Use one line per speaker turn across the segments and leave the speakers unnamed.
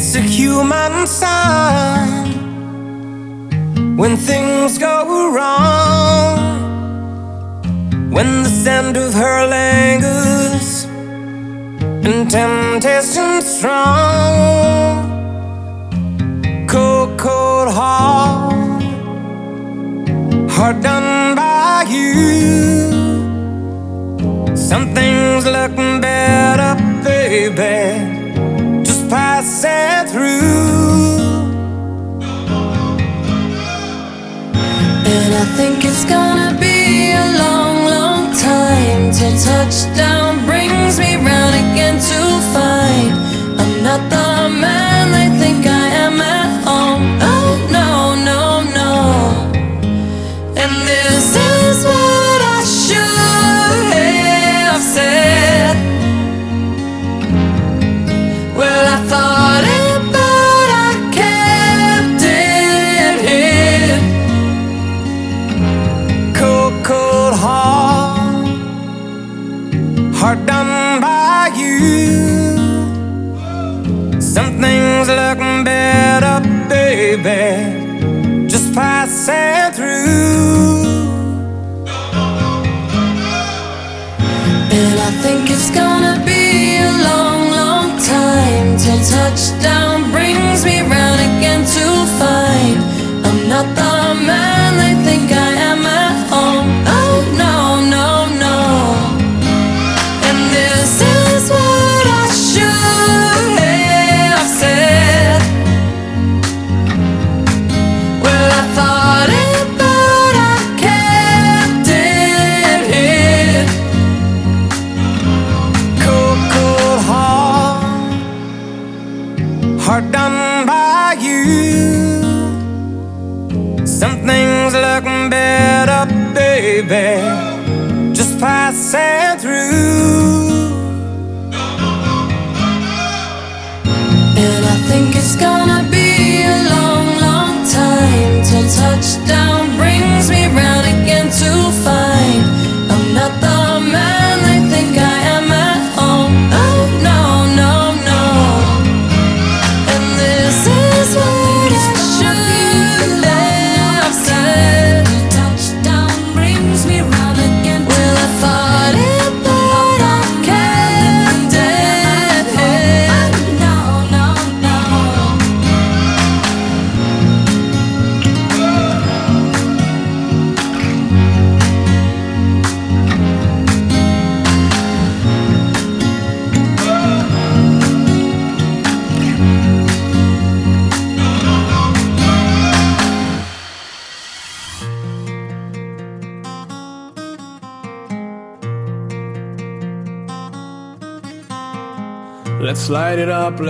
It's a human sign when things go wrong, when the scent of her lingers and temptation strong. Cold, cold heart, hard done by you. Something's looking better, baby
and
through.
And I think it's gonna be a long, long time till touchdown brings me round again to find. touchdown brings me round again to find I'm not the man they think I am.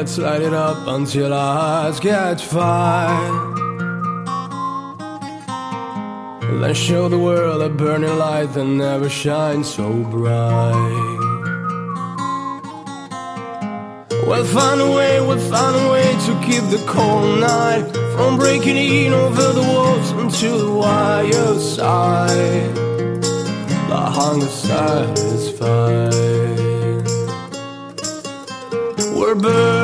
lights light it up until our eyes catch fire. Then show the world a burning light that never shines so bright. We'll find a way, we'll find a way to keep the cold night from breaking in over the walls until the wire side. The hunger satisfied. We're burning.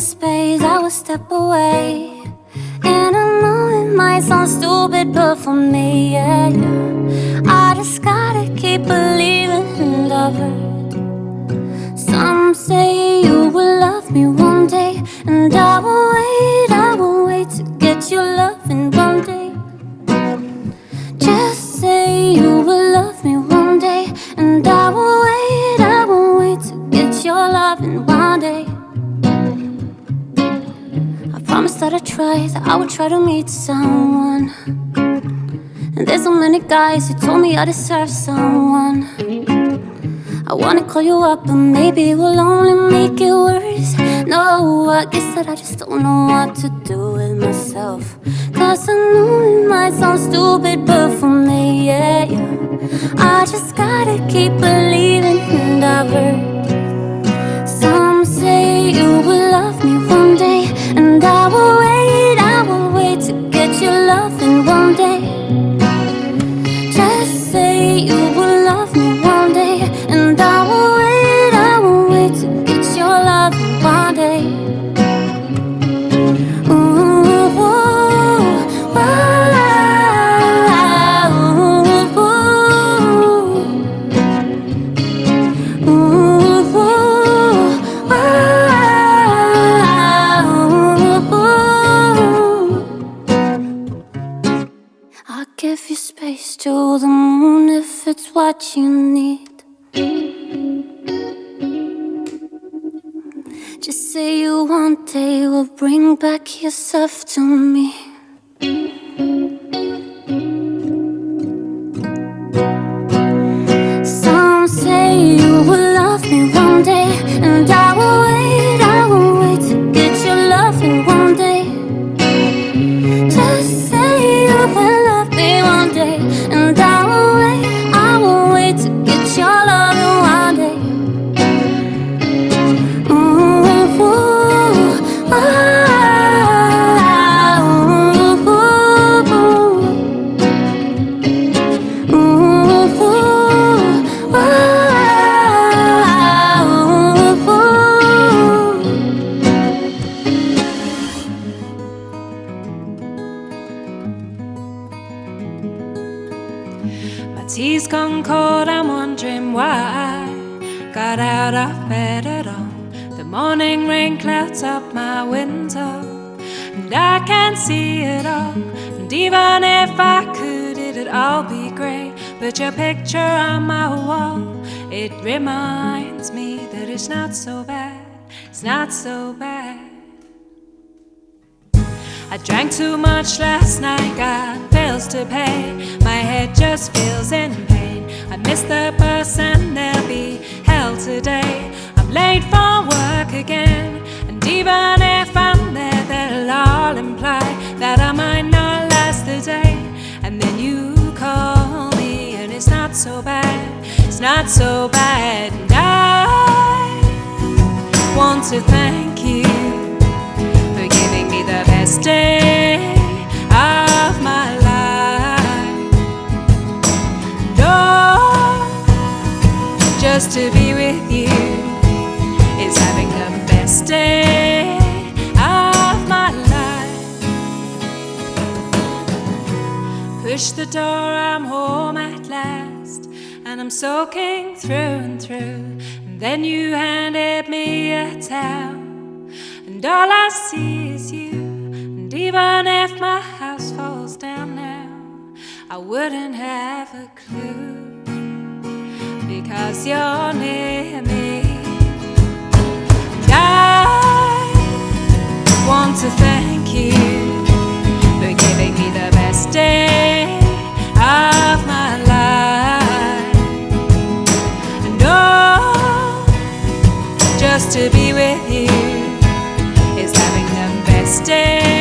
Some space, I will step away. Who told me I deserve someone. I wanna call you up, but maybe it will only make it worse. No, I guess that I just don't know what to do with myself. Cause I know it might sound stupid, but for me, yeah, yeah. I just gotta keep believing, and I've back to
But your picture on my wall, it reminds me that it's not so bad. It's not so bad. I drank too much last night, got bills to pay. My head just feels in pain. I miss the bus and there'll be hell today. I'm late for work again, and even if I'm there, they'll all imply that I might not last the day. And then not so bad. It's not so bad. And I want to thank you for giving me the best day of my life. And oh, just to be with you is having the best day of my life. Push the door, I'm home at last, and I'm soaking through and through. And then you handed me a towel. And all I see is you. And even if my house falls down now, I wouldn't have a clue. Because you're near me. And I want to thank you for giving me the best day to be with you is having the best day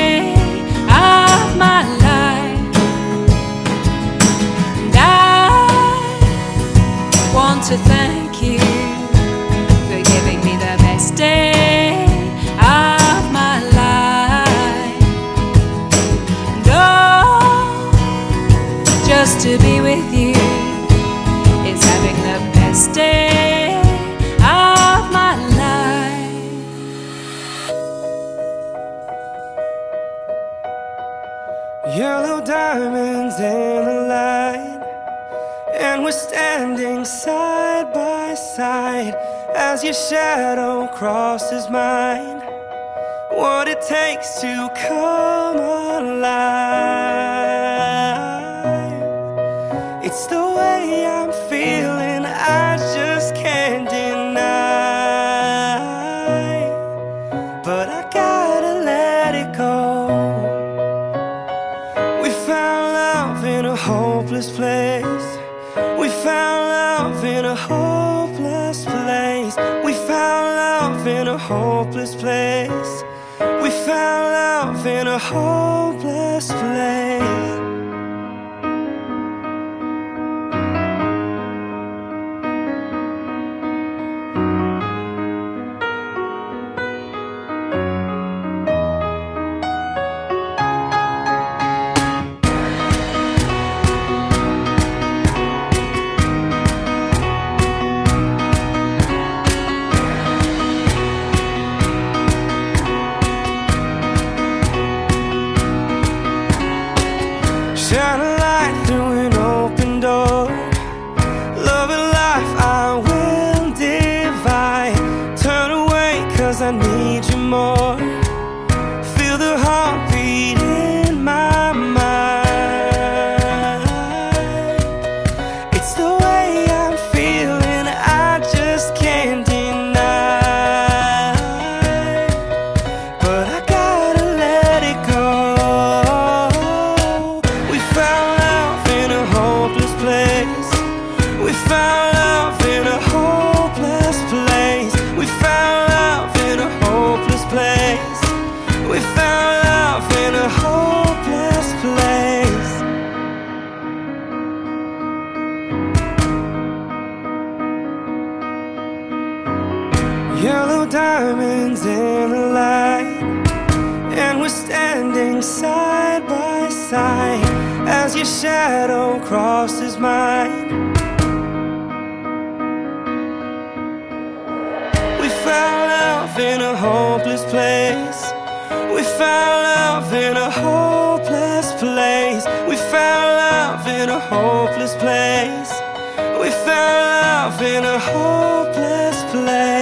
shadow crosses mine. What it takes to come in a hopeless place. Hopeless place. We found love in a hopeless place.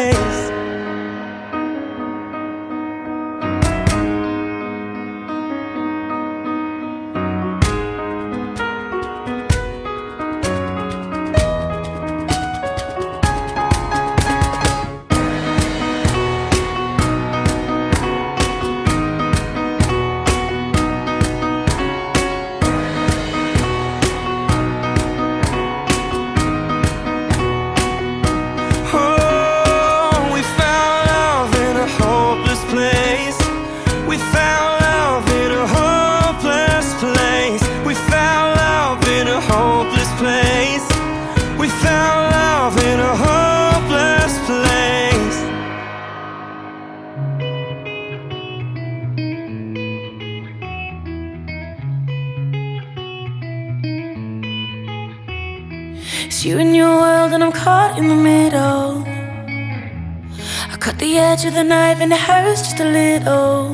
It's
you and your world, and I'm caught in the middle. I cut the edge of the knife, and it hurts just a little.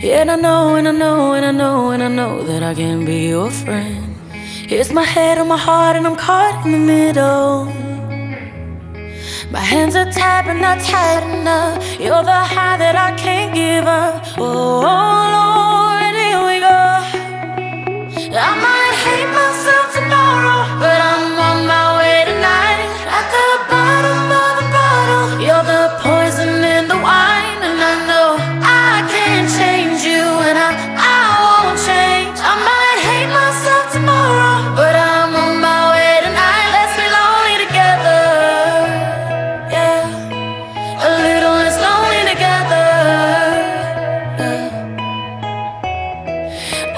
Yeah, and I know, and I know, and I know, and I know that I can be your friend. Here's my head on my heart, and I'm caught in the middle. My hands are tied, but not tight enough. You're the high that I can't give up. Oh, Lord, here we go. I might hate myself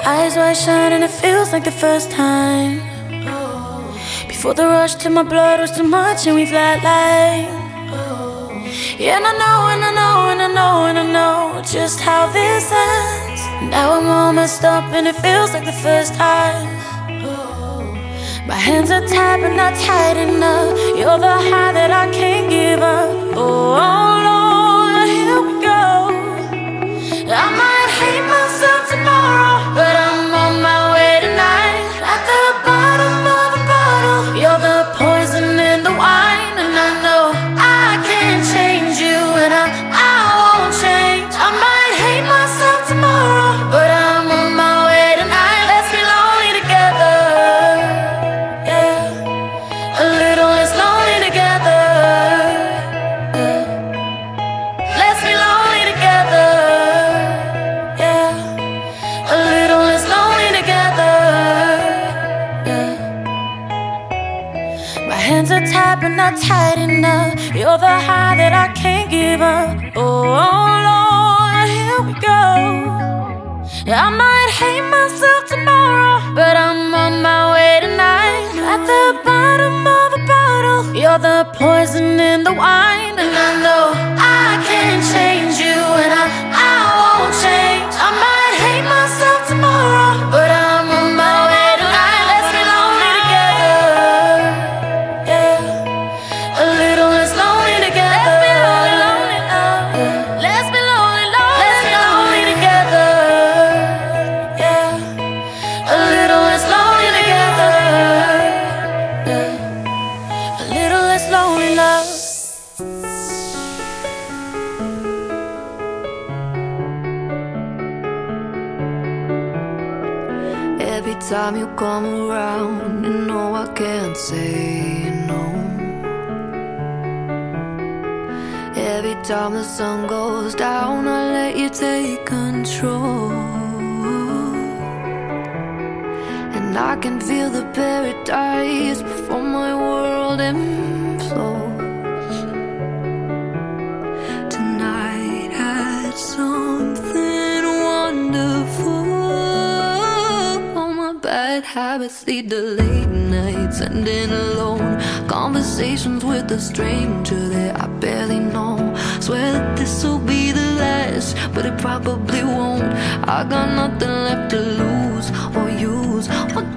Eyes wide shut and it feels like the first time. Before the rush to my blood was too much and we flatline. Yeah, oh. and I know, and I know, and I know, and I know just how this ends. Now I'm all messed up and it feels like the first time. Oh. My hands are tied but not tight enough. You're the high that I can't give up. Oh, Lord, here we go. I might hate myself tomorrow, but I'm the tight enough. You're the high that I can't give up. Oh, Lord, here we go. I might hate myself tomorrow, but I'm on my way tonight. At the bottom of a bottle, you're the poison in the wine, and I know.
can feel the paradise before my world implodes. Tonight had something wonderful. All my bad habits lead to late nights and in alone conversations with a stranger that I barely know. Swear that this will be the last, but it probably won't. I got nothing left to lose or use.
What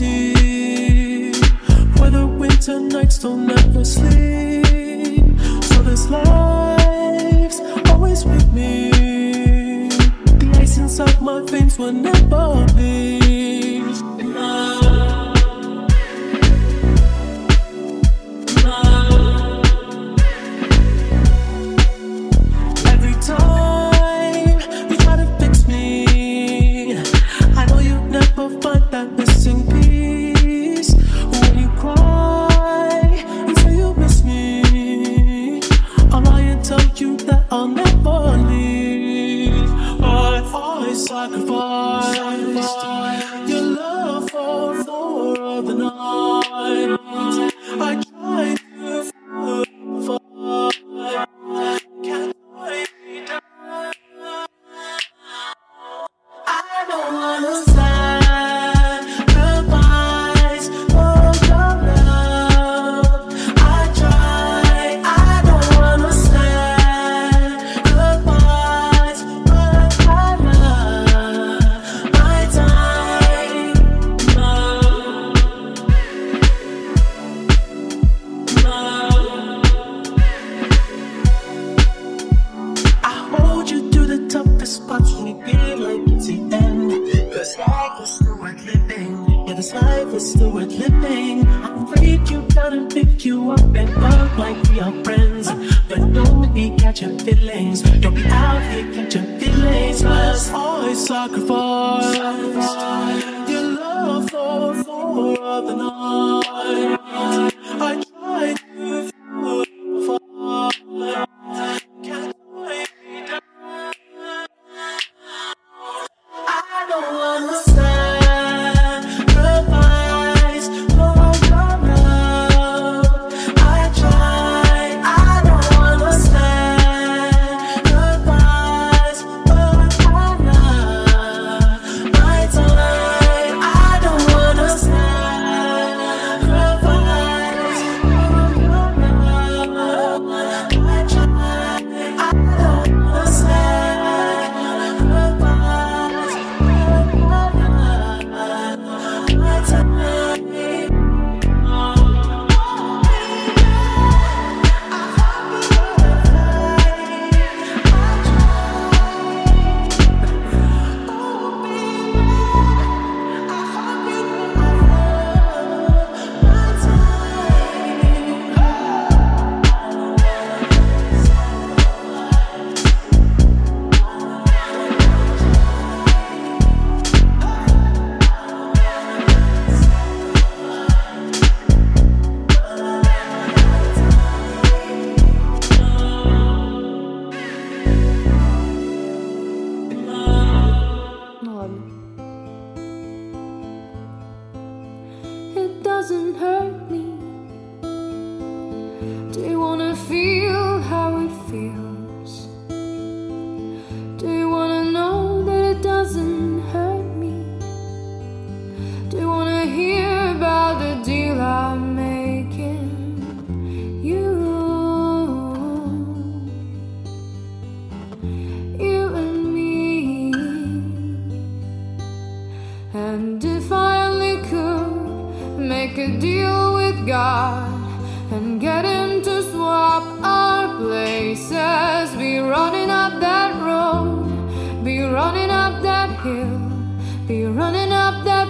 empty. Where the winter nights don't ever sleep. So this life's always with me. The ice inside my veins will never
be. And if I only could make a deal with God and get Him to swap our places, be running up that road, be running up that hill, be running up that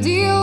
deal.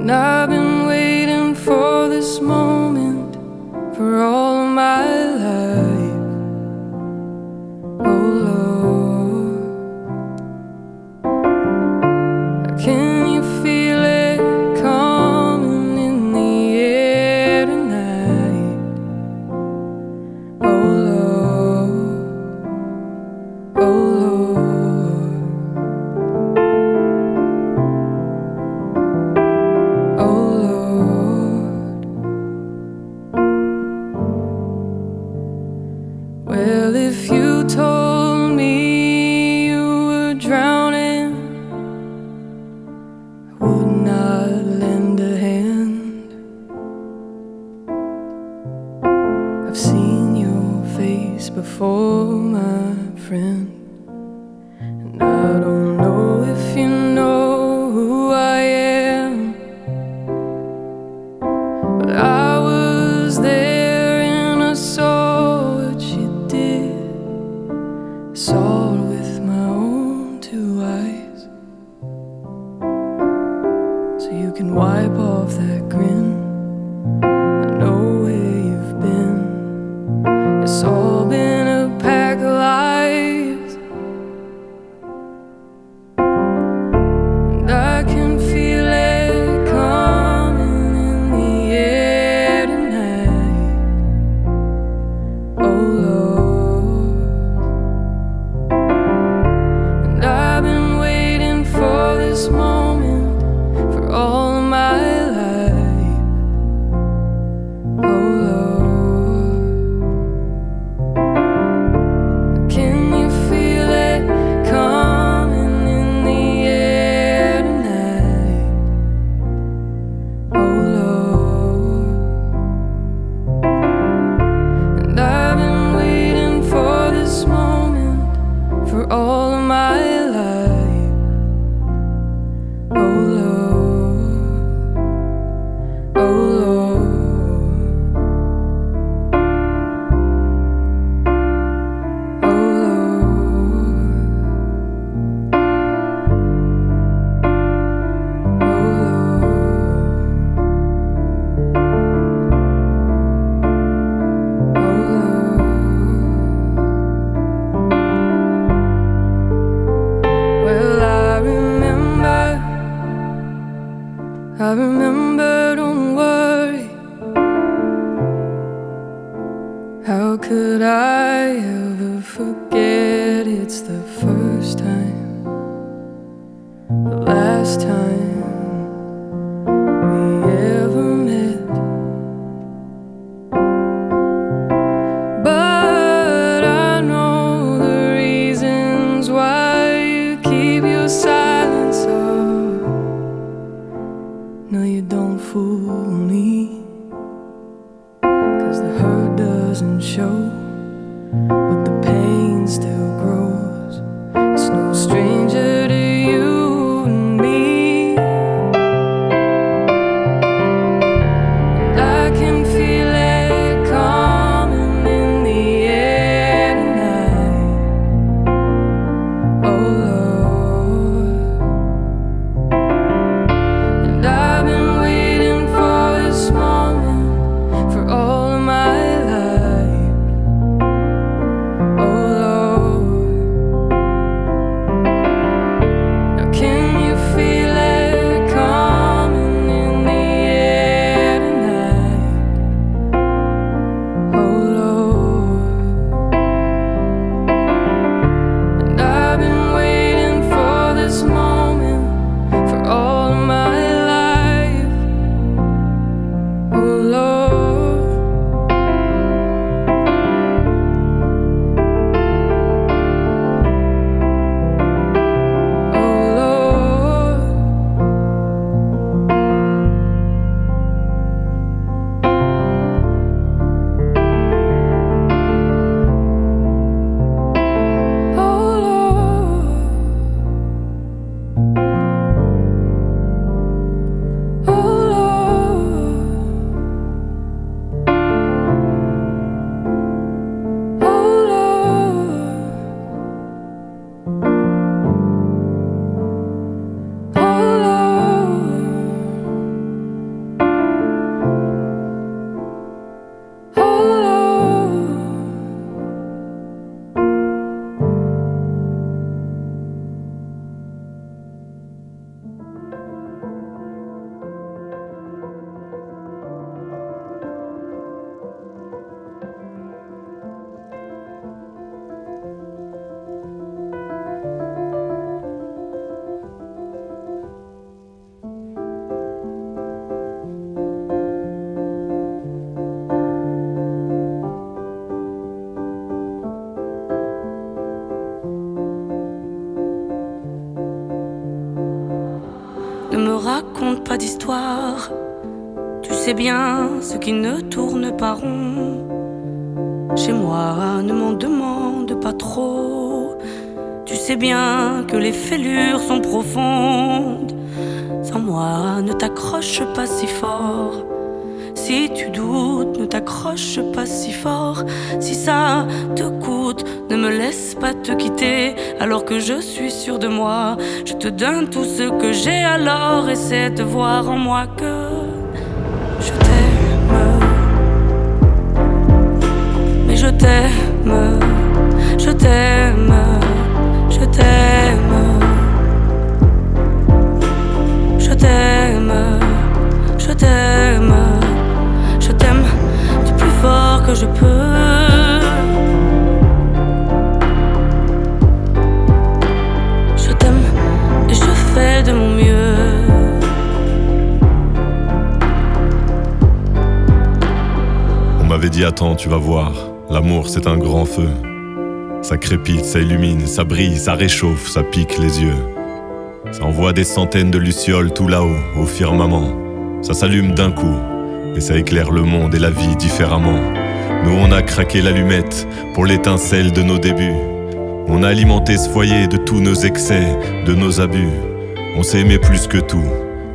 And
I've been waiting for this moment for all my
raconte pas d'histoire. Tu sais bien ce qui ne tourne pas rond. Chez moi, ne m'en demande pas trop. Tu sais bien que les fêlures sont profondes. Sans moi, ne t'accroche pas si fort. Si tu doutes, ne t'accroche pas si fort. Si ça te coûte, ne me laisse pas te quitter. Alors que je suis sûr de moi, je te donne tout ce que j'ai. Alors essaie de voir en moi que je t'aime. Mais je t'aime, je t'aime, je t'aime. Je t'aime, je t'aime, je t'aime du plus fort que je peux.
On m'avait dit attends, tu vas voir, l'amour c'est un grand feu. Ça crépite, ça illumine, ça brille, ça réchauffe, ça pique les yeux. Ça envoie des centaines de lucioles tout là-haut, au firmament. Ça s'allume d'un coup, et ça éclaire le monde et la vie différemment. Nous on a craqué l'allumette pour l'étincelle de nos débuts. On a alimenté ce foyer de tous nos excès, de nos abus. On s'est aimé plus que tout,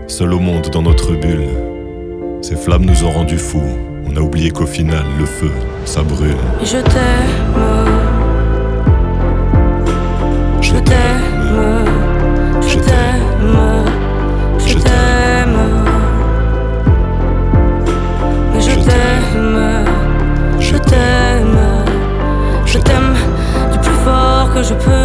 seul au monde dans notre bulle. Ces flammes nous ont rendus fous. On a oublié qu'au final, le feu, ça brûle.
Et je t'aime, je t'aime, je t'aime, je t'aime. Je t'aime, je t'aime, je t'aime du plus fort que je peux.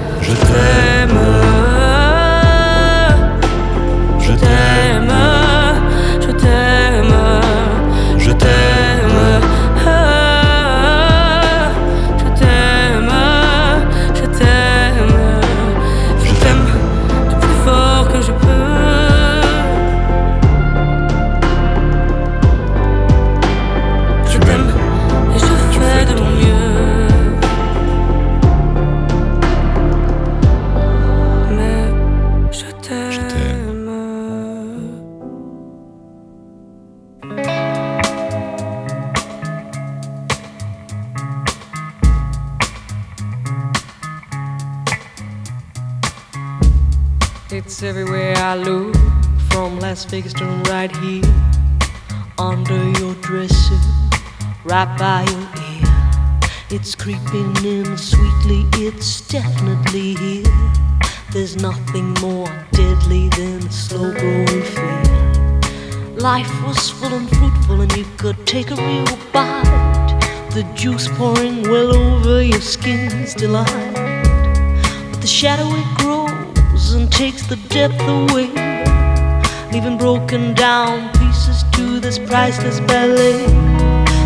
Everywhere I look, from Las Vegas to right here, under your dresser, right by your ear. It's creeping in sweetly, it's definitely here. There's nothing more deadly than slow growing fear. Life was full and fruitful, and you could take a real bite. The juice pouring well over your skin's delight. But the shadow it grows and takes the depth away, leaving broken down pieces to this priceless ballet.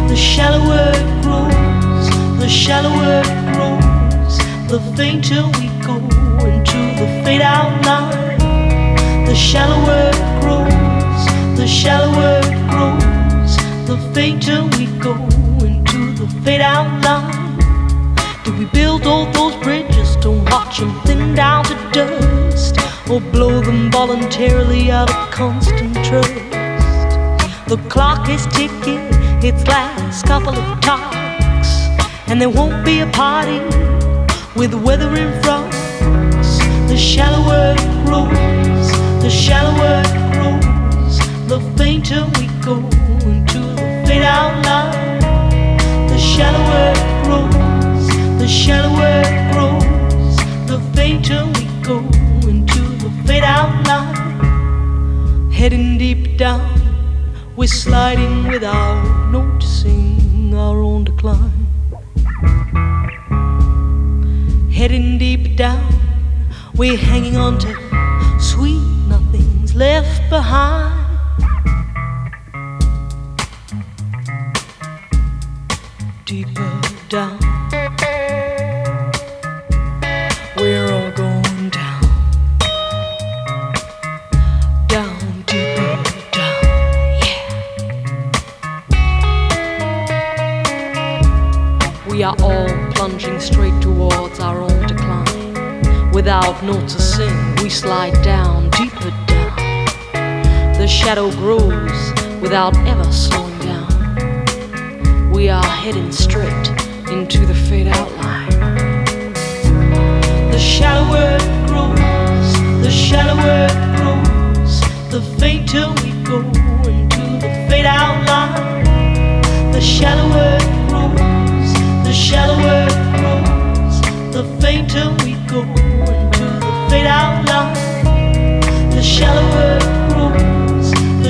The shallower it grows, the shallower it grows, the fainter we go into the fade out line. The shallower it grows, the shallower it grows, the fainter we go into the fade out line. Did we build all those bridges to watch them thin down to dust? or blow them voluntarily out of constant trust. The clock is ticking its last couple of talks, and there won't be a party with the weather in front. The shallower it grows, the shallower it grows, the fainter we go into the fade out line. The shallower it grows, the shallower it grows, fainter we go into the fade out line. Heading deep down, we're sliding without noticing our own decline. Heading deep down, we're hanging on to sweet nothings left behind. Shadow grows without ever slowing down. We are heading straight into the fade outline. The shallower it grows, the shallower it grows, the fainter we go into the fade outline. The shallower it grows, the shallower it grows, the fainter we go into the fade outline. The shallower it grows,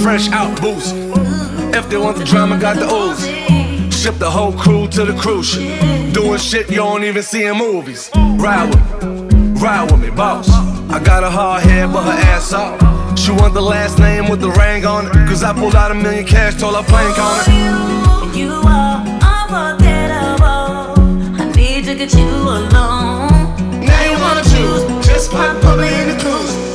fresh out booze. If they want the drama, got the ooze. Ship the whole crew to the cruise ship. Doing shit you don't even see in movies. Ride with me, ride with me, boss. I got a hard head, but her ass up. She want the last name with the ring on it. Cause I pulled out a million cash, told her plank on it.
You, are unforgettable. I need to get you alone.
Now you wanna choose, just pop bubbly in the cruise.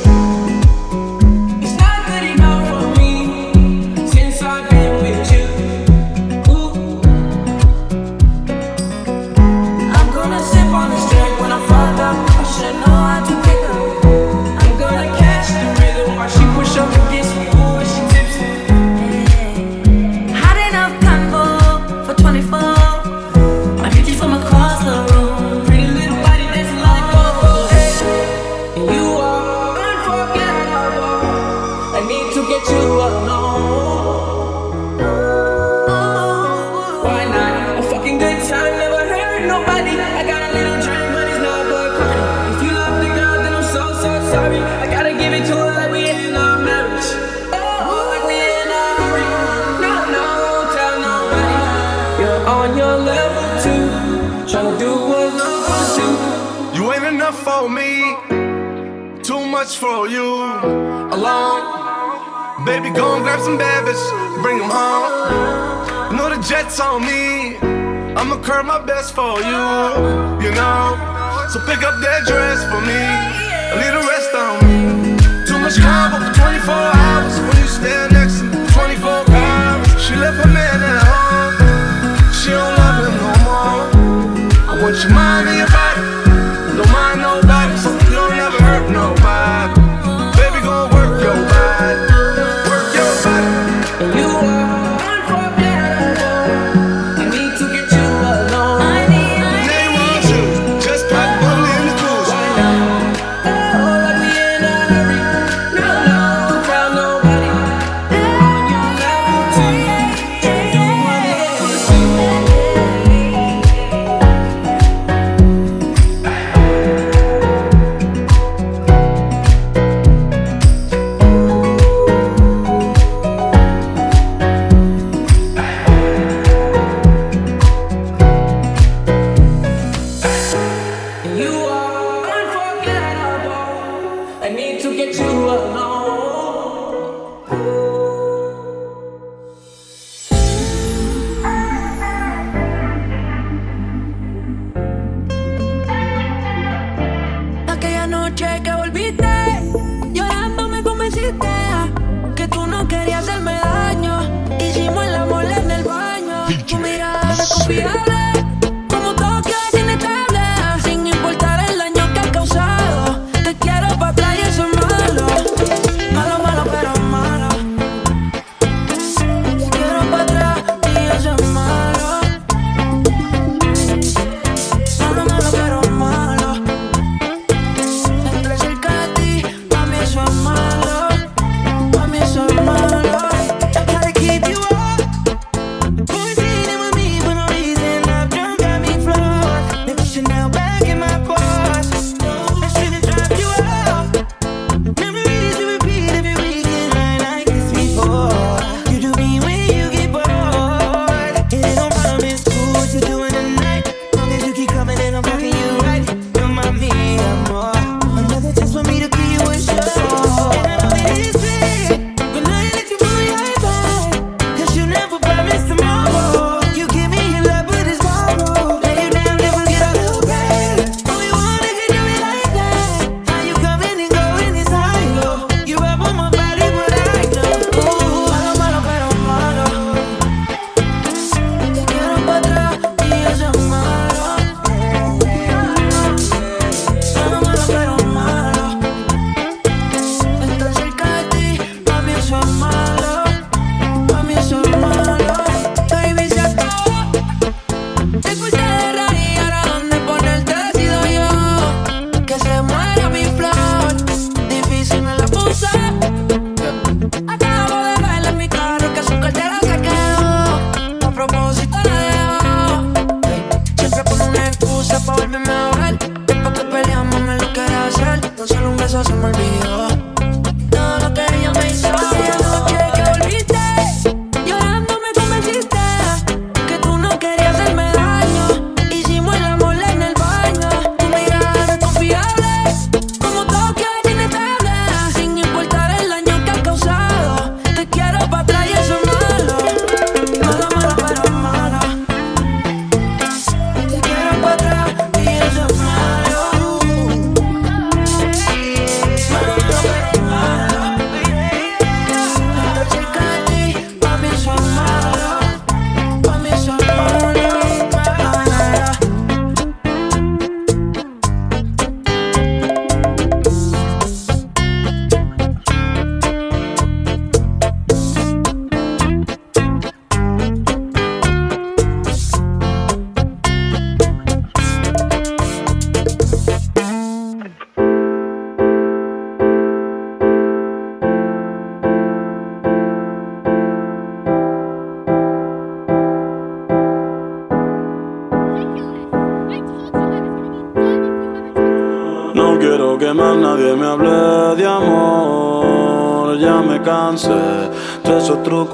for you alone.
Baby, go and grab some babies, bring them home. Know the jet's on me. I'ma curb my best for you, you know. So pick up that dress for me. I need rest on me. Too much combo for 24 hours when you stand.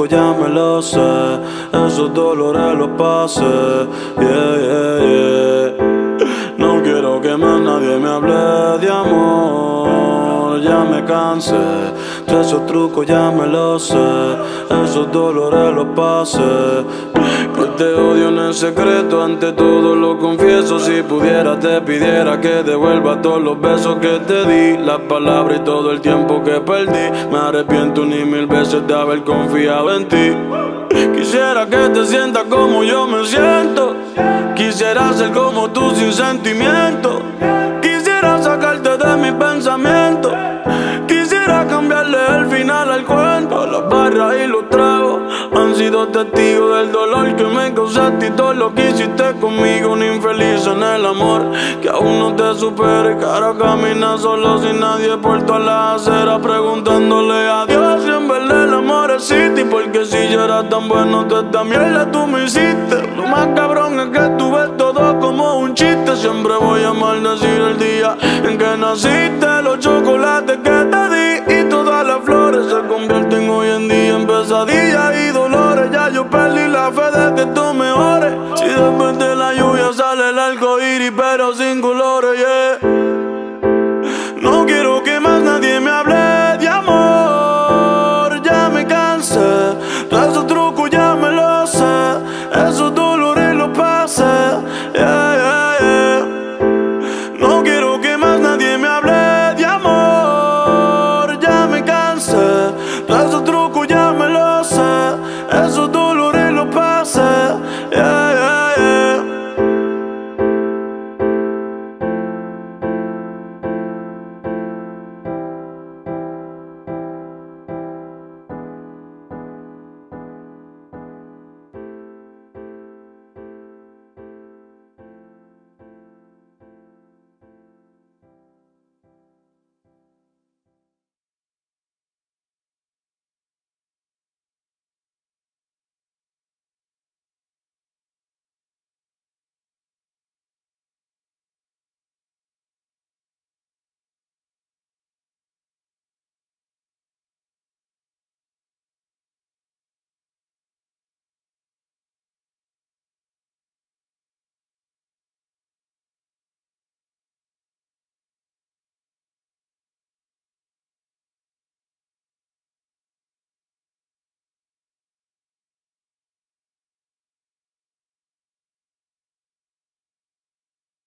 Ya me lo sé. Esos dolores los pasé. Yeah, yeah, yeah. No quiero que más nadie me hable de amor. Ya me cansé. Esos trucos ya me lo sé. Esos dolores los pasé. Te odio en el secreto, ante todo lo confieso. Si pudiera, te pidiera que devuelva todos los besos que te di, las palabras y todo el tiempo que perdí. Me arrepiento ni mil veces de haber confiado en ti. Quisiera que te sientas como yo me siento. Quisiera ser como tú sin sentimiento. Quisiera sacarte de mi pensamiento. Quisiera cambiarle el final al cuento, las barras y los tragos sido testigos del dolor que me causaste y todo lo que hiciste conmigo. Un infeliz en el amor que aún no te supere. Cara camina solo sin nadie por toda la acera preguntándole a Dios si en verdad el amor existe. Porque si yo era tan bueno, te esta mierda tú me hiciste. Lo más cabrón es que tú ves todo como un chiste. Siempre voy a maldecir el día en que naciste. Los chocolates que mejores. Si después de la lluvia